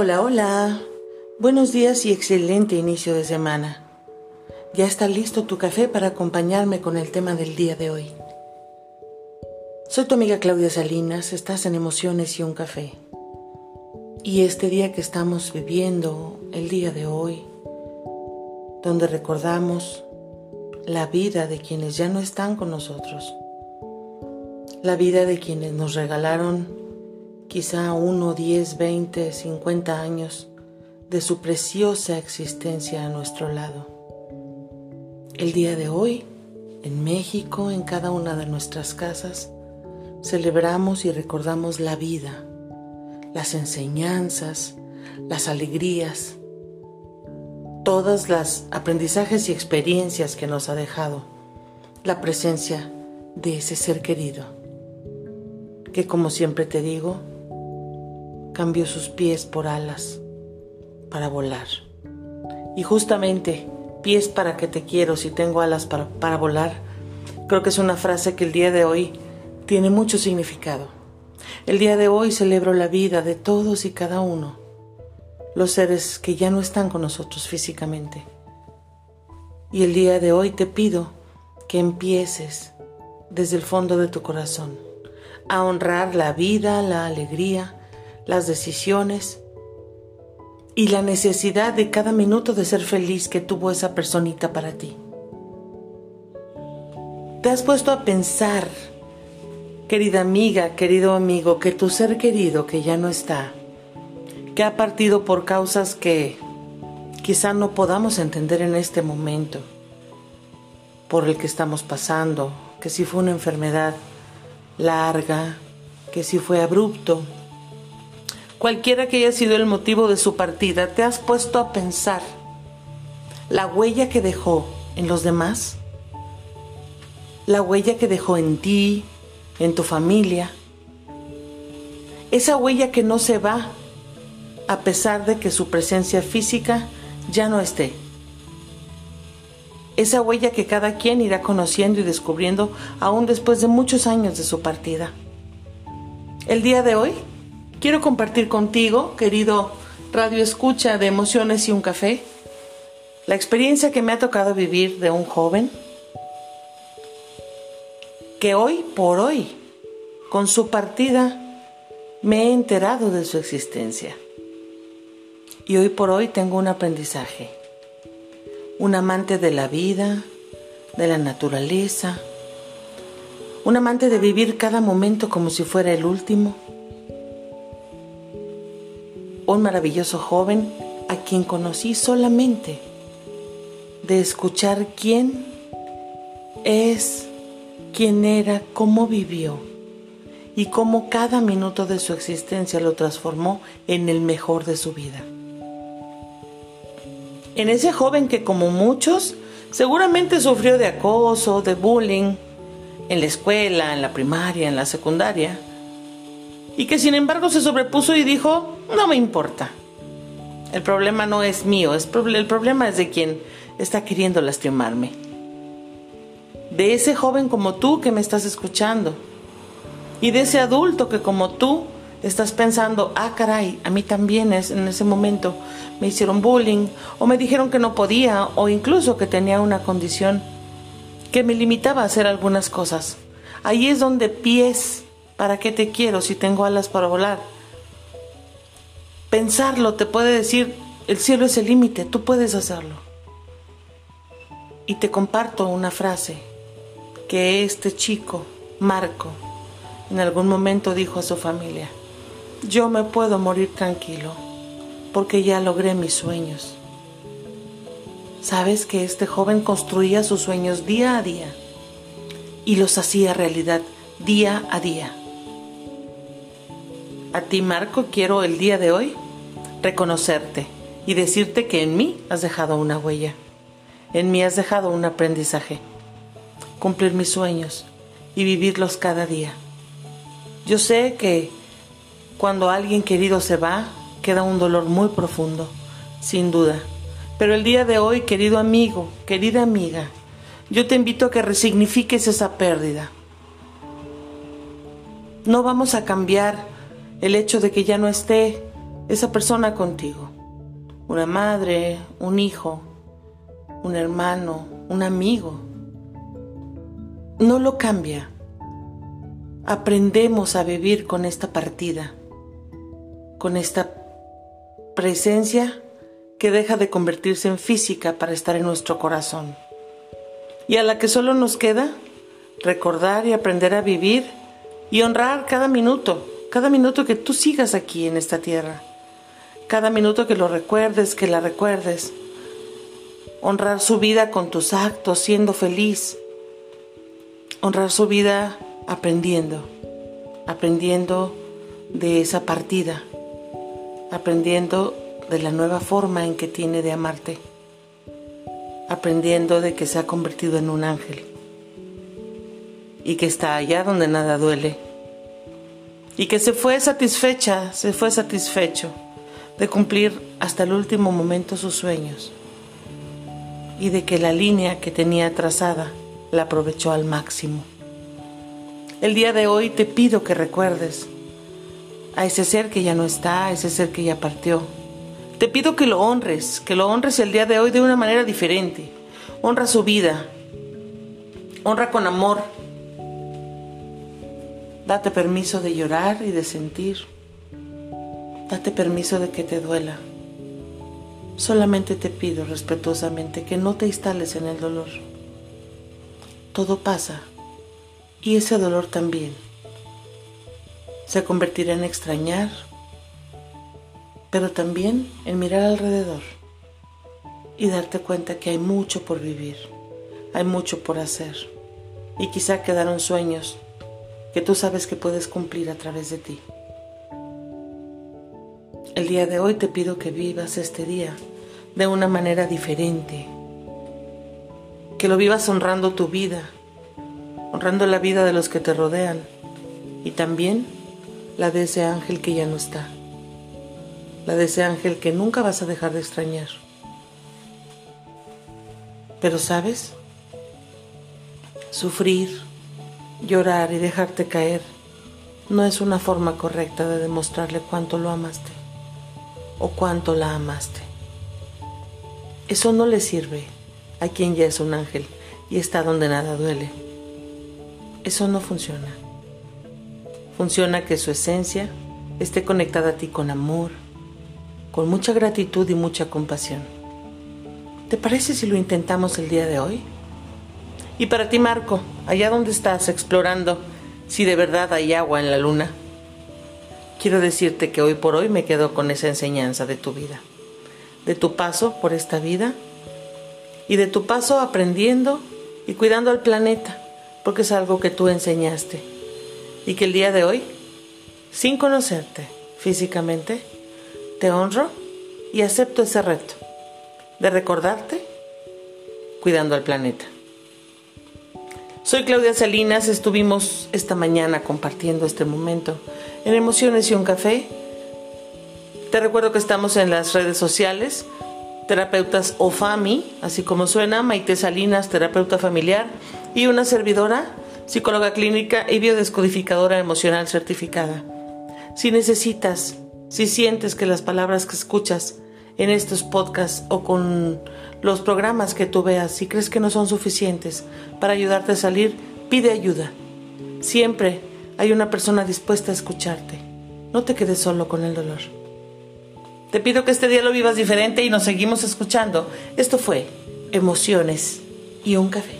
Hola, hola. Buenos días y excelente inicio de semana. Ya está listo tu café para acompañarme con el tema del día de hoy. Soy tu amiga Claudia Salinas, estás en Emociones y un café. Y este día que estamos viviendo, el día de hoy, donde recordamos la vida de quienes ya no están con nosotros, la vida de quienes nos regalaron quizá uno, diez, veinte, cincuenta años de su preciosa existencia a nuestro lado. El día de hoy, en México, en cada una de nuestras casas, celebramos y recordamos la vida, las enseñanzas, las alegrías, todas las aprendizajes y experiencias que nos ha dejado la presencia de ese ser querido, que como siempre te digo, cambió sus pies por alas para volar. Y justamente, pies para que te quiero si tengo alas para, para volar, creo que es una frase que el día de hoy tiene mucho significado. El día de hoy celebro la vida de todos y cada uno, los seres que ya no están con nosotros físicamente. Y el día de hoy te pido que empieces desde el fondo de tu corazón a honrar la vida, la alegría, las decisiones y la necesidad de cada minuto de ser feliz que tuvo esa personita para ti. ¿Te has puesto a pensar, querida amiga, querido amigo, que tu ser querido que ya no está, que ha partido por causas que quizá no podamos entender en este momento, por el que estamos pasando, que si fue una enfermedad larga, que si fue abrupto, Cualquiera que haya sido el motivo de su partida, ¿te has puesto a pensar la huella que dejó en los demás? La huella que dejó en ti, en tu familia. Esa huella que no se va a pesar de que su presencia física ya no esté. Esa huella que cada quien irá conociendo y descubriendo aún después de muchos años de su partida. El día de hoy Quiero compartir contigo, querido Radio Escucha de Emociones y un Café, la experiencia que me ha tocado vivir de un joven que hoy por hoy, con su partida, me he enterado de su existencia. Y hoy por hoy tengo un aprendizaje, un amante de la vida, de la naturaleza, un amante de vivir cada momento como si fuera el último un maravilloso joven a quien conocí solamente de escuchar quién es, quién era, cómo vivió y cómo cada minuto de su existencia lo transformó en el mejor de su vida. En ese joven que como muchos seguramente sufrió de acoso, de bullying, en la escuela, en la primaria, en la secundaria, y que sin embargo se sobrepuso y dijo, no me importa. El problema no es mío, el problema es de quien está queriendo lastimarme. De ese joven como tú que me estás escuchando. Y de ese adulto que como tú estás pensando, ah, caray, a mí también es, en ese momento me hicieron bullying o me dijeron que no podía o incluso que tenía una condición que me limitaba a hacer algunas cosas. Ahí es donde pies ¿Para qué te quiero si tengo alas para volar? Pensarlo te puede decir, el cielo es el límite, tú puedes hacerlo. Y te comparto una frase que este chico, Marco, en algún momento dijo a su familia, yo me puedo morir tranquilo porque ya logré mis sueños. Sabes que este joven construía sus sueños día a día y los hacía realidad día a día. A ti, Marco, quiero el día de hoy reconocerte y decirte que en mí has dejado una huella. En mí has dejado un aprendizaje. Cumplir mis sueños y vivirlos cada día. Yo sé que cuando alguien querido se va, queda un dolor muy profundo, sin duda. Pero el día de hoy, querido amigo, querida amiga, yo te invito a que resignifiques esa pérdida. No vamos a cambiar el hecho de que ya no esté esa persona contigo, una madre, un hijo, un hermano, un amigo. No lo cambia. Aprendemos a vivir con esta partida, con esta presencia que deja de convertirse en física para estar en nuestro corazón. Y a la que solo nos queda recordar y aprender a vivir y honrar cada minuto, cada minuto que tú sigas aquí en esta tierra, cada minuto que lo recuerdes, que la recuerdes, honrar su vida con tus actos, siendo feliz, honrar su vida aprendiendo, aprendiendo de esa partida, aprendiendo de la nueva forma en que tiene de amarte, aprendiendo de que se ha convertido en un ángel y que está allá donde nada duele. Y que se fue satisfecha, se fue satisfecho de cumplir hasta el último momento sus sueños. Y de que la línea que tenía trazada la aprovechó al máximo. El día de hoy te pido que recuerdes a ese ser que ya no está, a ese ser que ya partió. Te pido que lo honres, que lo honres el día de hoy de una manera diferente. Honra su vida, honra con amor Date permiso de llorar y de sentir. Date permiso de que te duela. Solamente te pido respetuosamente que no te instales en el dolor. Todo pasa y ese dolor también. Se convertirá en extrañar, pero también en mirar alrededor y darte cuenta que hay mucho por vivir, hay mucho por hacer y quizá quedaron sueños que tú sabes que puedes cumplir a través de ti. El día de hoy te pido que vivas este día de una manera diferente, que lo vivas honrando tu vida, honrando la vida de los que te rodean y también la de ese ángel que ya no está, la de ese ángel que nunca vas a dejar de extrañar. Pero sabes, sufrir, Llorar y dejarte caer no es una forma correcta de demostrarle cuánto lo amaste o cuánto la amaste. Eso no le sirve a quien ya es un ángel y está donde nada duele. Eso no funciona. Funciona que su esencia esté conectada a ti con amor, con mucha gratitud y mucha compasión. ¿Te parece si lo intentamos el día de hoy? Y para ti, Marco, allá donde estás explorando si de verdad hay agua en la luna, quiero decirte que hoy por hoy me quedo con esa enseñanza de tu vida, de tu paso por esta vida y de tu paso aprendiendo y cuidando al planeta, porque es algo que tú enseñaste y que el día de hoy, sin conocerte físicamente, te honro y acepto ese reto de recordarte cuidando al planeta. Soy Claudia Salinas, estuvimos esta mañana compartiendo este momento en Emociones y un Café. Te recuerdo que estamos en las redes sociales, terapeutas OFAMI, así como suena, Maite Salinas, terapeuta familiar, y una servidora, psicóloga clínica y biodescodificadora emocional certificada. Si necesitas, si sientes que las palabras que escuchas en estos podcasts o con los programas que tú veas, si crees que no son suficientes para ayudarte a salir, pide ayuda. Siempre hay una persona dispuesta a escucharte. No te quedes solo con el dolor. Te pido que este día lo vivas diferente y nos seguimos escuchando. Esto fue Emociones y un café.